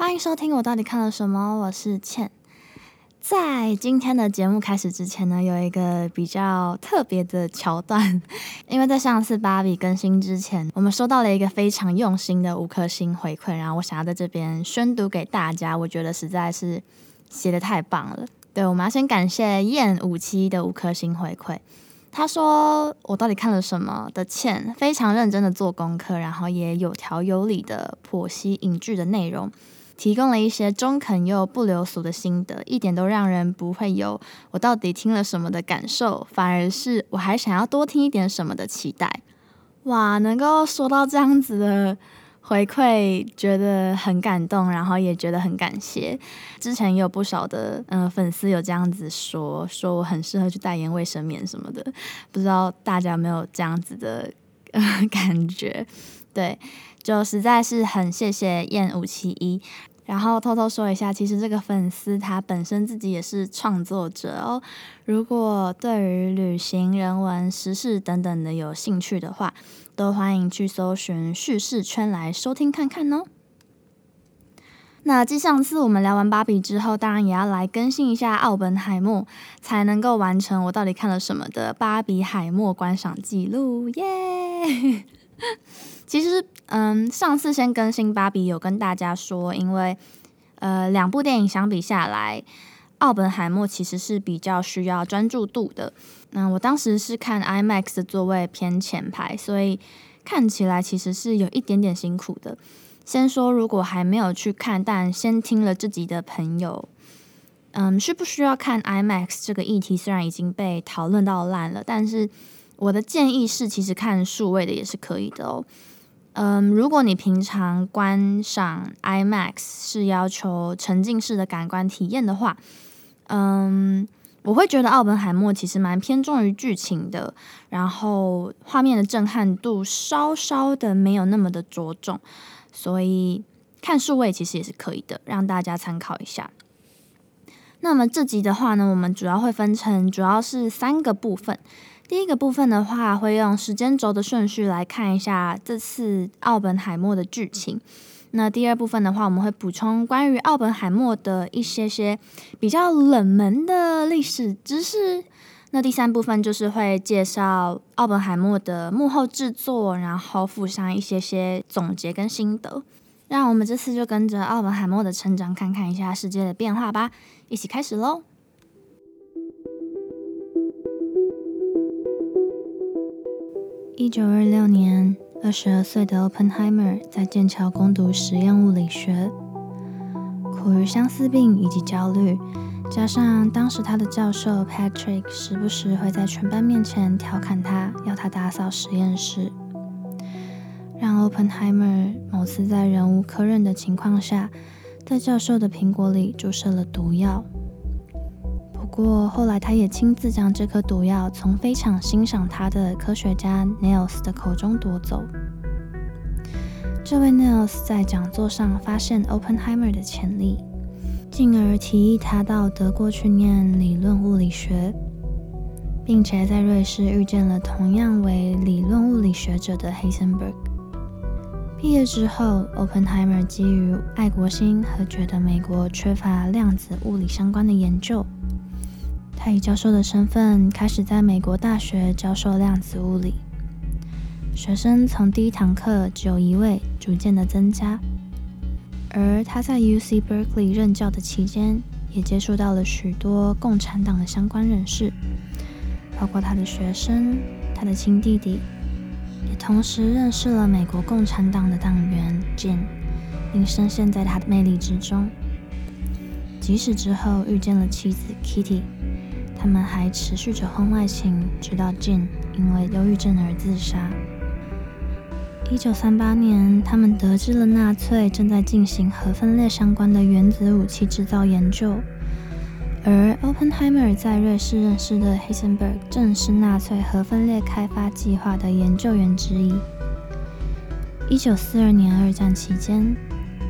欢迎收听我到底看了什么？我是倩。在今天的节目开始之前呢，有一个比较特别的桥段，因为在上次芭比更新之前，我们收到了一个非常用心的五颗星回馈，然后我想要在这边宣读给大家，我觉得实在是写的太棒了。对，我们要先感谢燕五七的五颗星回馈。他说：“我到底看了什么？”的倩非常认真的做功课，然后也有条有理的剖析影剧的内容，提供了一些中肯又不流俗的心得，一点都让人不会有我到底听了什么的感受，反而是我还想要多听一点什么的期待。哇，能够说到这样子的。回馈觉得很感动，然后也觉得很感谢。之前也有不少的嗯粉丝有这样子说，说我很适合去代言卫生棉什么的，不知道大家有没有这样子的 感觉？对，就实在是很谢谢燕五七一。然后偷偷说一下，其实这个粉丝他本身自己也是创作者哦。如果对于旅行、人文、时事等等的有兴趣的话，都欢迎去搜寻叙事圈来收听看看哦。那继上次我们聊完芭比之后，当然也要来更新一下奥本海默，才能够完成我到底看了什么的芭比海默观赏记录耶。其实，嗯，上次先更新芭比，有跟大家说，因为，呃，两部电影相比下来，奥本海默其实是比较需要专注度的。那我当时是看 IMAX 的座位偏前排，所以看起来其实是有一点点辛苦的。先说，如果还没有去看，但先听了自己的朋友，嗯，需不需要看 IMAX 这个议题，虽然已经被讨论到烂了，但是我的建议是，其实看数位的也是可以的哦。嗯，如果你平常观赏 IMAX 是要求沉浸式的感官体验的话，嗯，我会觉得奥本海默其实蛮偏重于剧情的，然后画面的震撼度稍稍的没有那么的着重，所以看数位其实也是可以的，让大家参考一下。那么这集的话呢，我们主要会分成主要是三个部分。第一个部分的话，会用时间轴的顺序来看一下这次奥本海默的剧情。那第二部分的话，我们会补充关于奥本海默的一些些比较冷门的历史知识。那第三部分就是会介绍奥本海默的幕后制作，然后附上一些些总结跟心得。让我们这次就跟着奥本海默的成长，看看一下世界的变化吧。一起开始喽！一九二六年，二十二岁的 Oppenheimer 在剑桥攻读实验物理学。苦于相思病以及焦虑，加上当时他的教授 Patrick 时不时会在全班面前调侃他，要他打扫实验室，让 Oppenheimer 某次在忍无可忍的情况下，在教授的苹果里注射了毒药。不过后来，他也亲自将这颗毒药从非常欣赏他的科学家 Niels 的口中夺走。这位 Niels 在讲座上发现 Oppenheimer 的潜力，进而提议他到德国去念理论物理学，并且在瑞士遇见了同样为理论物理学者的 Heisenberg。毕业之后，Oppenheimer 基于爱国心和觉得美国缺乏量子物理相关的研究。他以教授的身份开始在美国大学教授量子物理，学生从第一堂课只有一位逐渐的增加。而他在 U C Berkeley 任教的期间，也接触到了许多共产党的相关人士，包括他的学生、他的亲弟弟，也同时认识了美国共产党的党员 Jin，并深陷在他的魅力之中。即使之后遇见了妻子 Kitty。他们还持续着婚外情，直到 Jane 因为忧郁症而自杀。一九三八年，他们得知了纳粹正在进行核分裂相关的原子武器制造研究，而 Oppenheimer 在瑞士认识的 Heisenberg 正是纳粹核分裂开发计划的研究员之一。一九四二年二战期间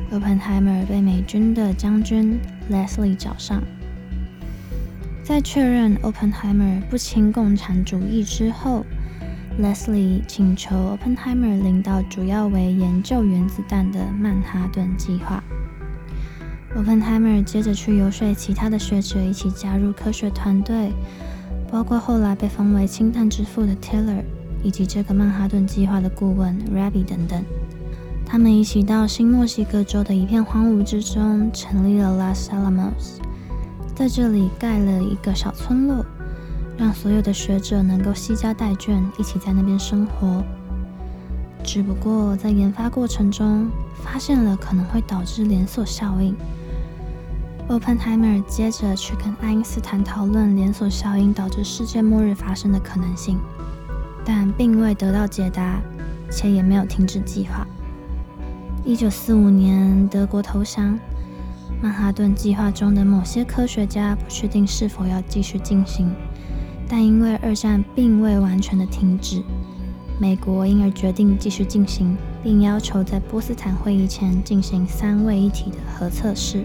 ，Oppenheimer 被美军的将军 Leslie 找上。在确认 Oppenheimer 不亲共产主义之后，Leslie 请求 Oppenheimer 领导主要为研究原子弹的曼哈顿计划。Oppenheimer 接着去游说其他的学者一起加入科学团队，包括后来被封为氢弹之父的 Taylor，以及这个曼哈顿计划的顾问 Rabi 等等。他们一起到新墨西哥州的一片荒芜之中，成立了 Las Alamos，在这里盖了一个小村落，让所有的学者能够惜家带眷，一起在那边生活。只不过在研发过程中，发现了可能会导致连锁效应。Oppenheimer 接着去跟爱因斯坦讨论连锁效应导致世界末日发生的可能性，但并未得到解答，且也没有停止计划。一九四五年，德国投降，曼哈顿计划中的某些科学家不确定是否要继续进行，但因为二战并未完全的停止，美国因而决定继续进行，并要求在波斯坦会议前进行三位一体的核测试。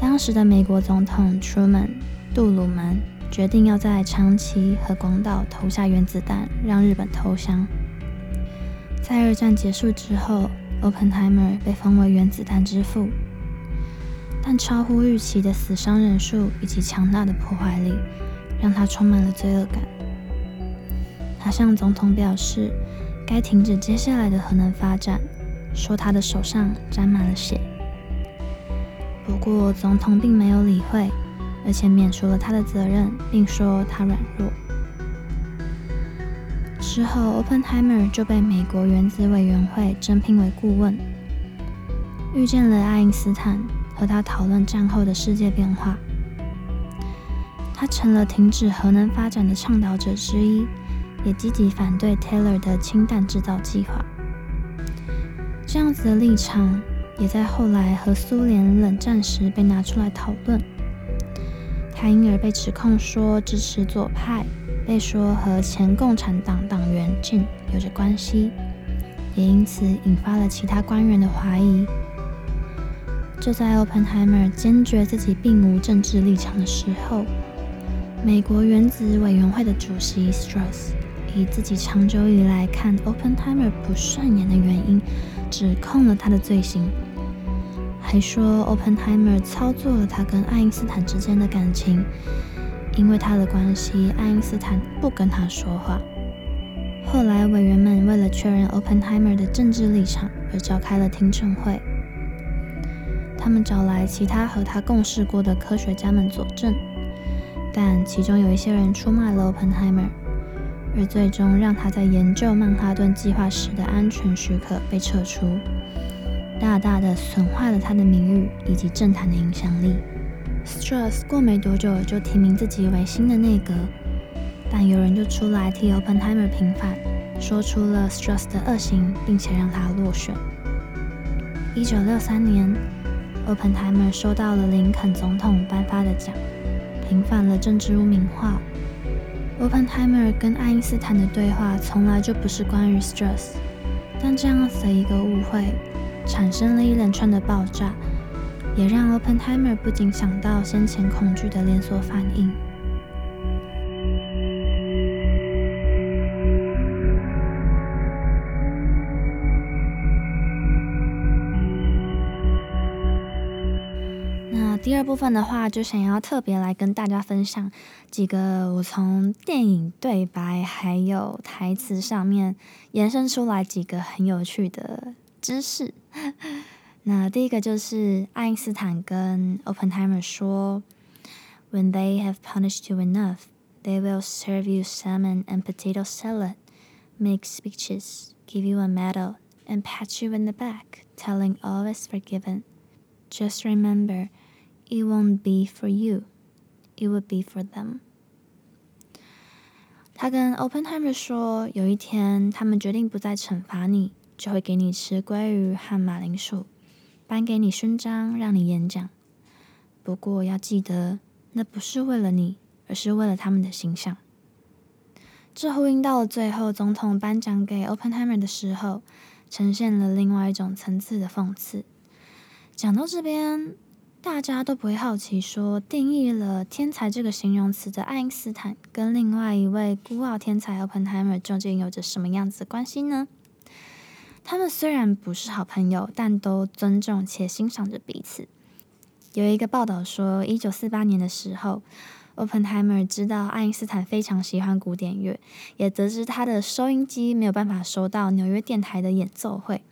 当时的美国总统 Truman 杜鲁门决定要在长崎和广岛投下原子弹，让日本投降。在二战结束之后，Oppenheimer 被封为原子弹之父，但超乎预期的死伤人数以及强大的破坏力，让他充满了罪恶感。他向总统表示，该停止接下来的核能发展，说他的手上沾满了血。不过，总统并没有理会，而且免除了他的责任，并说他软弱。之后，Oppenheimer 就被美国原子委员会征聘为顾问，遇见了爱因斯坦，和他讨论战后的世界变化。他成了停止核能发展的倡导者之一，也积极反对 Taylor 的氢弹制造计划。这样子的立场。也在后来和苏联冷战时被拿出来讨论，他因而被指控说支持左派，被说和前共产党党员 Jin 有着关系，也因此引发了其他官员的怀疑。就在 Oppenheimer 坚决自己并无政治立场的时候，美国原子委员会的主席 Strauss 以自己长久以来看 Oppenheimer 不顺眼的原因，指控了他的罪行。还说，Oppenheimer 操作了他跟爱因斯坦之间的感情，因为他的关系，爱因斯坦不跟他说话。后来，委员们为了确认 Oppenheimer 的政治立场，而召开了听证会。他们找来其他和他共事过的科学家们佐证，但其中有一些人出卖了 Oppenheimer，而最终让他在研究曼哈顿计划时的安全许可被撤出。大大的损坏了他的名誉以及政坛的影响力。Strauss 过没多久就提名自己为新的内阁，但有人就出来替 Oppenheimer 平反，说出了 Strauss 的恶行，并且让他落选。一九六三年，Oppenheimer 收到了林肯总统颁发的奖，平反了政治污名化。Oppenheimer 跟爱因斯坦的对话从来就不是关于 stress，但这样子的一个误会。产生了一连串的爆炸，也让 Oppenheimer 不禁想到先前恐惧的连锁反应。第二部分的话，就想要特别来跟大家分享几个我从电影对白还有台词上面延伸出来几个很有趣的。知识，那第一个就是爱因斯坦跟 Oppenheimer 说：“When they have punished you enough, they will serve you salmon and potato salad, make speeches, give you a medal, and pat you in the back, telling all is forgiven. Just remember, It won't be for you, it will be for them.” 他跟 Oppenheimer 说，有一天他们决定不再惩罚你。就会给你吃鲑鱼和马铃薯，颁给你勋章，让你演讲。不过要记得，那不是为了你，而是为了他们的形象。这呼应到了最后，总统颁奖给 Oppenheimer 的时候，呈现了另外一种层次的讽刺。讲到这边，大家都不会好奇，说定义了“天才”这个形容词的爱因斯坦，跟另外一位孤傲天才 Oppenheimer 究竟有着什么样子的关系呢？他们虽然不是好朋友，但都尊重且欣赏着彼此。有一个报道说，一九四八年的时候，Oppenheimer 知道爱因斯坦非常喜欢古典乐，也得知他的收音机没有办法收到纽约电台的演奏会，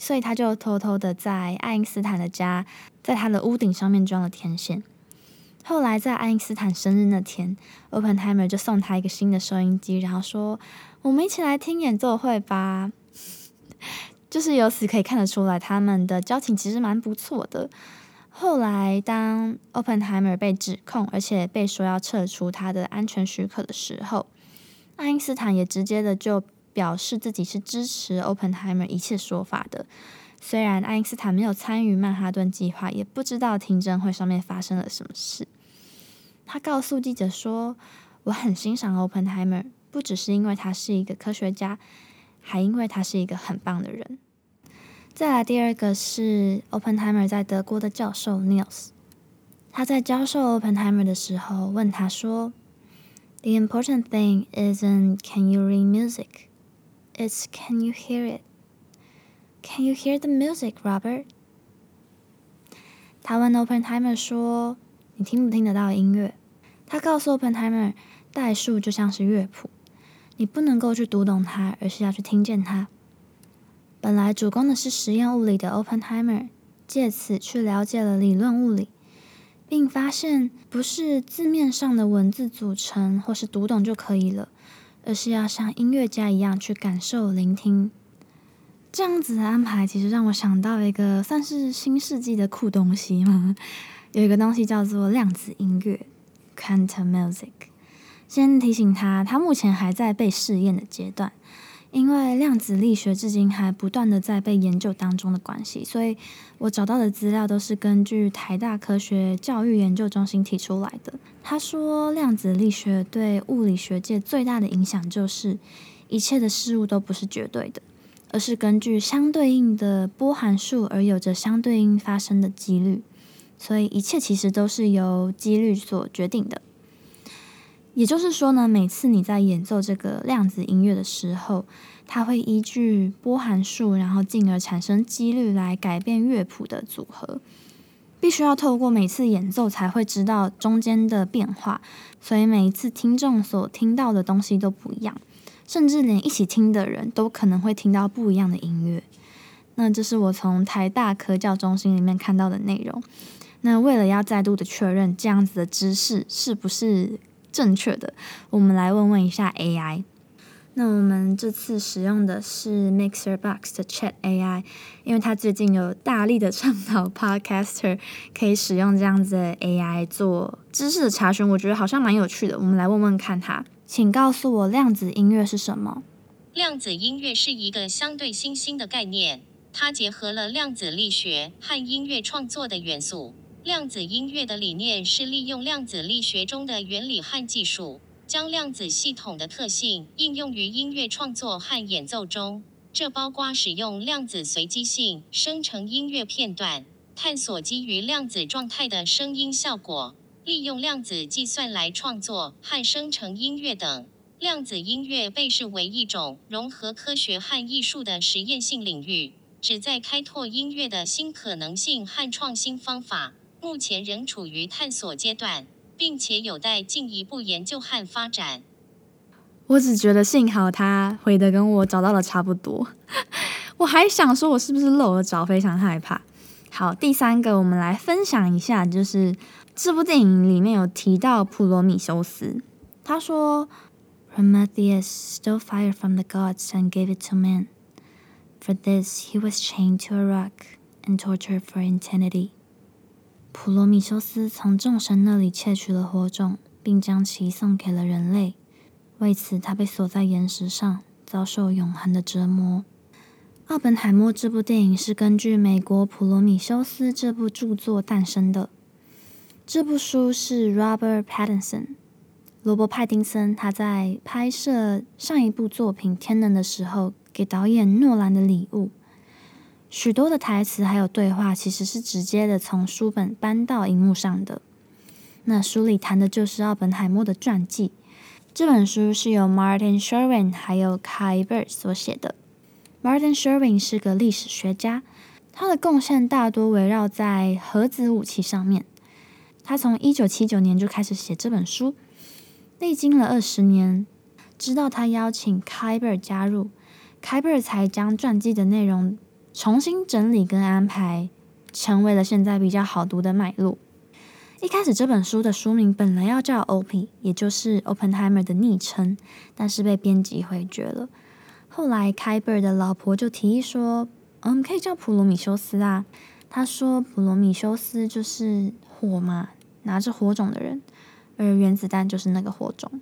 所以他就偷偷的在爱因斯坦的家，在他的屋顶上面装了天线。后来在爱因斯坦生日那天，Openheimer 就送他一个新的收音机，然后说：“我们一起来听演奏会吧。”就是由此可以看得出来，他们的交情其实蛮不错的。后来，当 Openheimer 被指控，而且被说要撤出他的安全许可的时候，爱因斯坦也直接的就表示自己是支持 Oppenheimer 一切说法的。虽然爱因斯坦没有参与曼哈顿计划，也不知道听证会上面发生了什么事，他告诉记者说：“我很欣赏 Oppenheimer，不只是因为他是一个科学家，还因为他是一个很棒的人。”再来第二个是 Oppenheimer 在德国的教授 Niels，他在教授 Oppenheimer 的时候问他说：“The important thing isn't can you read music, it's can you hear it. Can you hear the music, Robert？” 他问 Openheimer 说：“你听不听得到音乐？”他告诉 Openheimer：“ 代数就像是乐谱，你不能够去读懂它，而是要去听见它。”本来主攻的是实验物理的 Oppenheimer，借此去了解了理论物理，并发现不是字面上的文字组成或是读懂就可以了，而是要像音乐家一样去感受、聆听。这样子的安排，其实让我想到一个算是新世纪的酷东西嘛，有一个东西叫做量子音乐 （Quantum Music）。先提醒他，他目前还在被试验的阶段。因为量子力学至今还不断的在被研究当中的关系，所以我找到的资料都是根据台大科学教育研究中心提出来的。他说，量子力学对物理学界最大的影响就是，一切的事物都不是绝对的，而是根据相对应的波函数而有着相对应发生的几率，所以一切其实都是由几率所决定的。也就是说呢，每次你在演奏这个量子音乐的时候，它会依据波函数，然后进而产生几率来改变乐谱的组合。必须要透过每次演奏才会知道中间的变化，所以每一次听众所听到的东西都不一样，甚至连一起听的人都可能会听到不一样的音乐。那这是我从台大科教中心里面看到的内容。那为了要再度的确认这样子的知识是不是？正确的，我们来问问一下 AI。那我们这次使用的是 Mixer Box 的 Chat AI，因为它最近有大力的倡导 Podcaster 可以使用这样子的 AI 做知识的查询，我觉得好像蛮有趣的。我们来问问看它，请告诉我量子音乐是什么？量子音乐是一个相对新兴的概念，它结合了量子力学和音乐创作的元素。量子音乐的理念是利用量子力学中的原理和技术，将量子系统的特性应用于音乐创作和演奏中。这包括使用量子随机性生成音乐片段，探索基于量子状态的声音效果，利用量子计算来创作和生成音乐等。量子音乐被视为一种融合科学和艺术的实验性领域，旨在开拓音乐的新可能性和创新方法。目前仍处于探索阶段，并且有待进一步研究和发展。我只觉得幸好他回的跟我找到的差不多，我还想说我是不是漏了找，非常害怕。好，第三个我们来分享一下，就是这部电影里面有提到普罗米修斯，他说：“Prometheus stole fire from the gods and gave it to man. For this, he was chained to a rock and tortured for eternity.” 普罗米修斯从众神那里窃取了火种，并将其送给了人类。为此，他被锁在岩石上，遭受永恒的折磨。奥本海默这部电影是根据美国《普罗米修斯》这部著作诞生的。这部书是 Robert Pattinson（ 罗伯·派丁森）他在拍摄上一部作品《天能》的时候，给导演诺兰的礼物。许多的台词还有对话，其实是直接的从书本搬到荧幕上的。那书里谈的就是奥本海默的传记。这本书是由 Martin Sherwin 还有 Kai Bird 所写的。Martin Sherwin 是个历史学家，他的贡献大多围绕在核子武器上面。他从一九七九年就开始写这本书，历经了二十年，直到他邀请 Kyber 加入，，Kyber 才将传记的内容重新整理跟安排，成为了现在比较好读的脉络。一开始这本书的书名本来要叫 O.P.，也就是 Oppenheimer 的昵称，但是被编辑回绝了。后来凯贝尔的老婆就提议说：“嗯，可以叫普罗米修斯啊。”他说：“普罗米修斯就是火嘛，拿着火种的人，而原子弹就是那个火种。”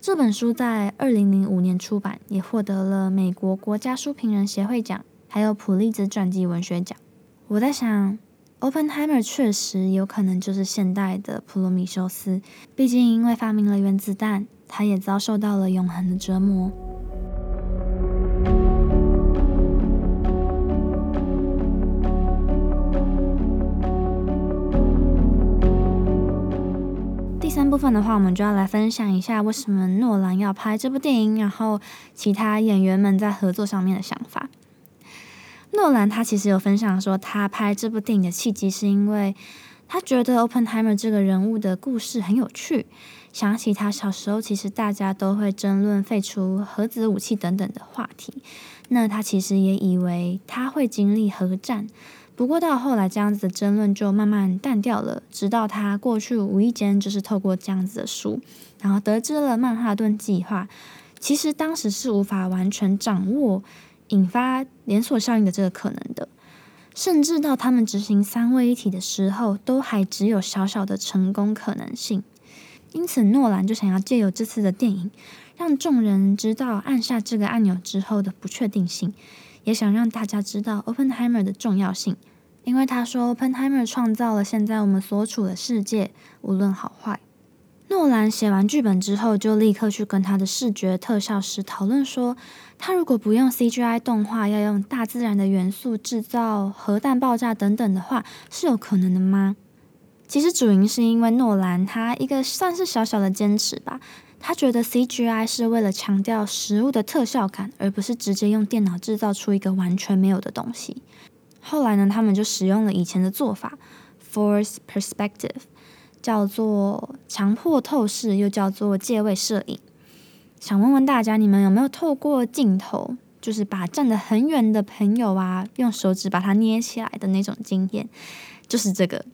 这本书在二零零五年出版，也获得了美国国家书评人协会奖，还有普利兹传记文学奖。我在想，Oppenheimer 确实有可能就是现代的普罗米修斯，毕竟因为发明了原子弹，他也遭受到了永恒的折磨。部分的话，我们就要来分享一下为什么诺兰要拍这部电影，然后其他演员们在合作上面的想法。诺兰他其实有分享说，他拍这部电影的契机是因为他觉得 Openheimer 这个人物的故事很有趣，想起他小时候其实大家都会争论废除核子武器等等的话题，那他其实也以为他会经历核战。不过到后来，这样子的争论就慢慢淡掉了。直到他过去无意间，就是透过这样子的书，然后得知了曼哈顿计划。其实当时是无法完全掌握引发连锁效应的这个可能的，甚至到他们执行三位一体的时候，都还只有小小的成功可能性。因此，诺兰就想要借由这次的电影，让众人知道按下这个按钮之后的不确定性。也想让大家知道 Oppenheimer 的重要性，因为他说 Oppenheimer 创造了现在我们所处的世界，无论好坏。诺兰写完剧本之后，就立刻去跟他的视觉特效师讨论说，他如果不用 CGI 动画，要用大自然的元素制造核弹爆炸等等的话，是有可能的吗？其实主因是因为诺兰他一个算是小小的坚持吧。他觉得 CGI 是为了强调食物的特效感，而不是直接用电脑制造出一个完全没有的东西。后来呢，他们就使用了以前的做法，Force Perspective，叫做强迫透视，又叫做借位摄影。想问问大家，你们有没有透过镜头，就是把站得很远的朋友啊，用手指把它捏起来的那种经验？就是这个。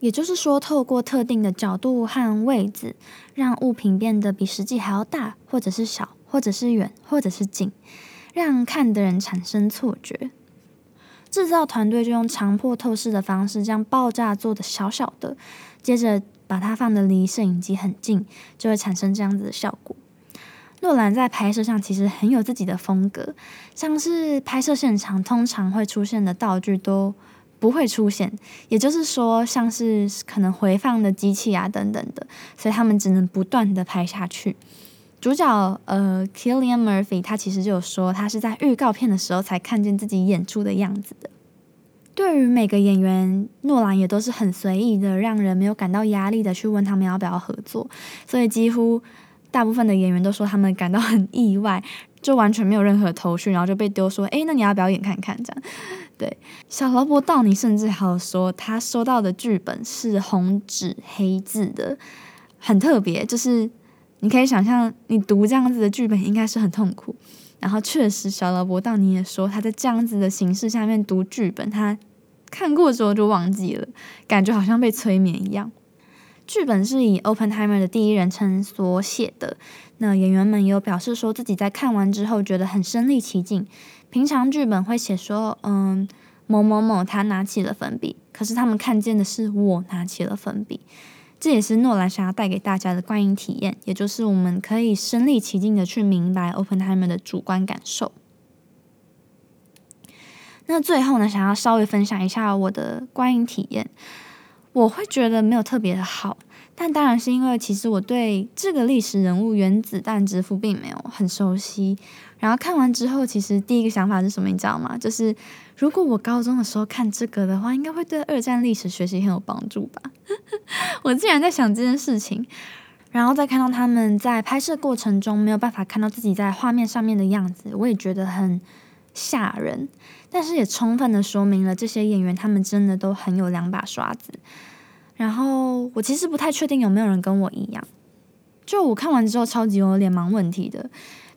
也就是说，透过特定的角度和位置，让物品变得比实际还要大，或者是小，或者是远，或者是近，让看的人产生错觉。制造团队就用强迫透视的方式，将爆炸做的小小的，接着把它放的离摄影机很近，就会产生这样子的效果。诺兰在拍摄上其实很有自己的风格，像是拍摄现场通常会出现的道具都。不会出现，也就是说，像是可能回放的机器啊等等的，所以他们只能不断的拍下去。主角呃，Killian Murphy，他其实就有说，他是在预告片的时候才看见自己演出的样子的。对于每个演员，诺兰也都是很随意的，让人没有感到压力的去问他们要不要合作，所以几乎大部分的演员都说他们感到很意外，就完全没有任何头绪，然后就被丢说，诶，那你要表演看看这样。对，小萝卜道尼甚至还有说，他收到的剧本是红纸黑字的，很特别。就是你可以想象，你读这样子的剧本应该是很痛苦。然后确实，小萝卜道尼也说，他在这样子的形式下面读剧本，他看过之后就忘记了，感觉好像被催眠一样。剧本是以 Openheimer 的第一人称所写的，那演员们也有表示说自己在看完之后觉得很身临其境。平常剧本会写说，嗯，某某某他拿起了粉笔，可是他们看见的是我拿起了粉笔，这也是诺兰想要带给大家的观影体验，也就是我们可以身临其境的去明白 Oppenheimer 的主观感受。那最后呢，想要稍微分享一下我的观影体验，我会觉得没有特别的好。但当然是因为，其实我对这个历史人物原子弹之父并没有很熟悉。然后看完之后，其实第一个想法是什么，你知道吗？就是如果我高中的时候看这个的话，应该会对二战历史学习很有帮助吧。我竟然在想这件事情，然后再看到他们在拍摄过程中没有办法看到自己在画面上面的样子，我也觉得很吓人。但是也充分的说明了这些演员他们真的都很有两把刷子。然后我其实不太确定有没有人跟我一样，就我看完之后超级有脸盲问题的。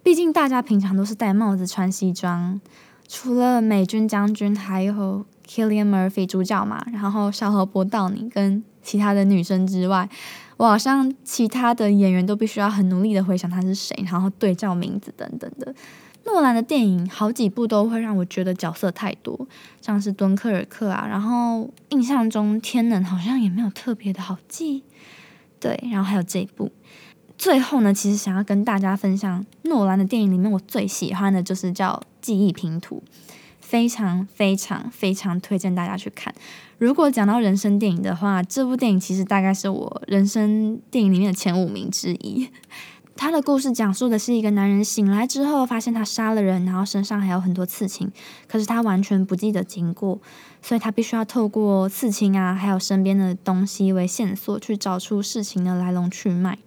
毕竟大家平常都是戴帽子、穿西装，除了美军将军，还有 Killian Murphy 主角嘛，然后小河伯道尼跟其他的女生之外，我好像其他的演员都必须要很努力的回想他是谁，然后对照名字等等的。诺兰的电影好几部都会让我觉得角色太多，像是敦刻尔克啊，然后印象中天能好像也没有特别的好记，对，然后还有这一部。最后呢，其实想要跟大家分享诺兰的电影里面，我最喜欢的就是叫《记忆拼图》，非常非常非常推荐大家去看。如果讲到人生电影的话，这部电影其实大概是我人生电影里面的前五名之一。他的故事讲述的是一个男人醒来之后，发现他杀了人，然后身上还有很多刺青，可是他完全不记得经过，所以他必须要透过刺青啊，还有身边的东西为线索，去找出事情的来龙去脉。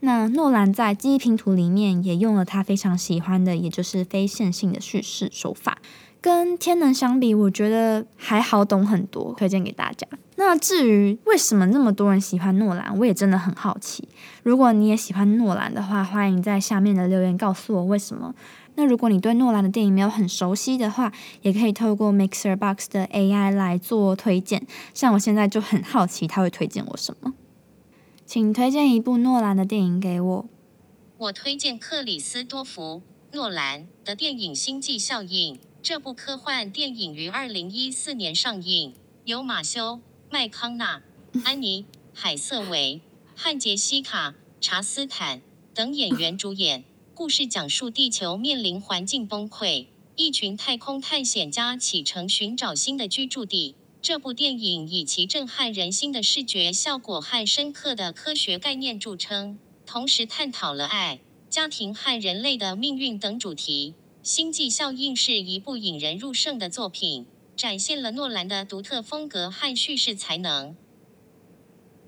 那诺兰在记忆拼图里面也用了他非常喜欢的，也就是非线性的叙事手法。跟天能相比，我觉得还好懂很多，推荐给大家。那至于为什么那么多人喜欢诺兰，我也真的很好奇。如果你也喜欢诺兰的话，欢迎在下面的留言告诉我为什么。那如果你对诺兰的电影没有很熟悉的话，也可以透过 Mixer Box 的 AI 来做推荐。像我现在就很好奇，他会推荐我什么。请推荐一部诺兰的电影给我。我推荐克里斯多弗·诺兰的电影《星际效应》。这部科幻电影于二零一四年上映，由马修·麦康纳、安妮·海瑟薇汉杰西卡·查斯坦等演员主演。故事讲述地球面临环境崩溃，一群太空探险家启程寻找新的居住地。这部电影以其震撼人心的视觉效果和深刻的科学概念著称，同时探讨了爱、家庭和人类的命运等主题。《星际效应》是一部引人入胜的作品，展现了诺兰的独特风格和叙事才能。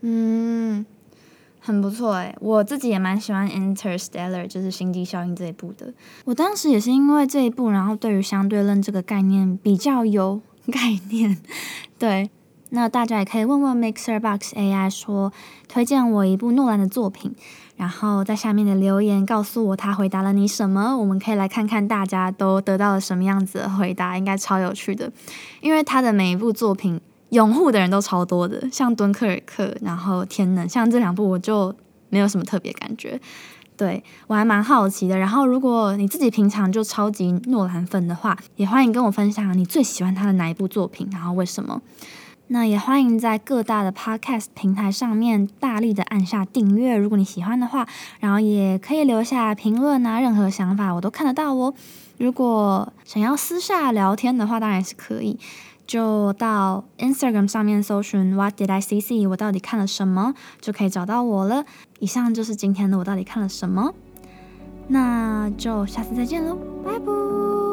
嗯，很不错诶，我自己也蛮喜欢《Interstellar》，就是《星际效应》这一部的。我当时也是因为这一部，然后对于相对论这个概念比较有。概念，对，那大家也可以问问 Mixer Box AI 说推荐我一部诺兰的作品，然后在下面的留言告诉我他回答了你什么，我们可以来看看大家都得到了什么样子的回答，应该超有趣的，因为他的每一部作品拥护的人都超多的，像敦刻尔克，然后天能，像这两部我就没有什么特别感觉。对我还蛮好奇的，然后如果你自己平常就超级诺兰粉的话，也欢迎跟我分享你最喜欢他的哪一部作品，然后为什么？那也欢迎在各大的 podcast 平台上面大力的按下订阅，如果你喜欢的话，然后也可以留下评论啊，任何想法我都看得到哦。如果想要私下聊天的话，当然是可以。就到 Instagram 上面搜寻 What did I see？我到底看了什么，就可以找到我了。以上就是今天的我到底看了什么，那就下次再见喽，拜拜。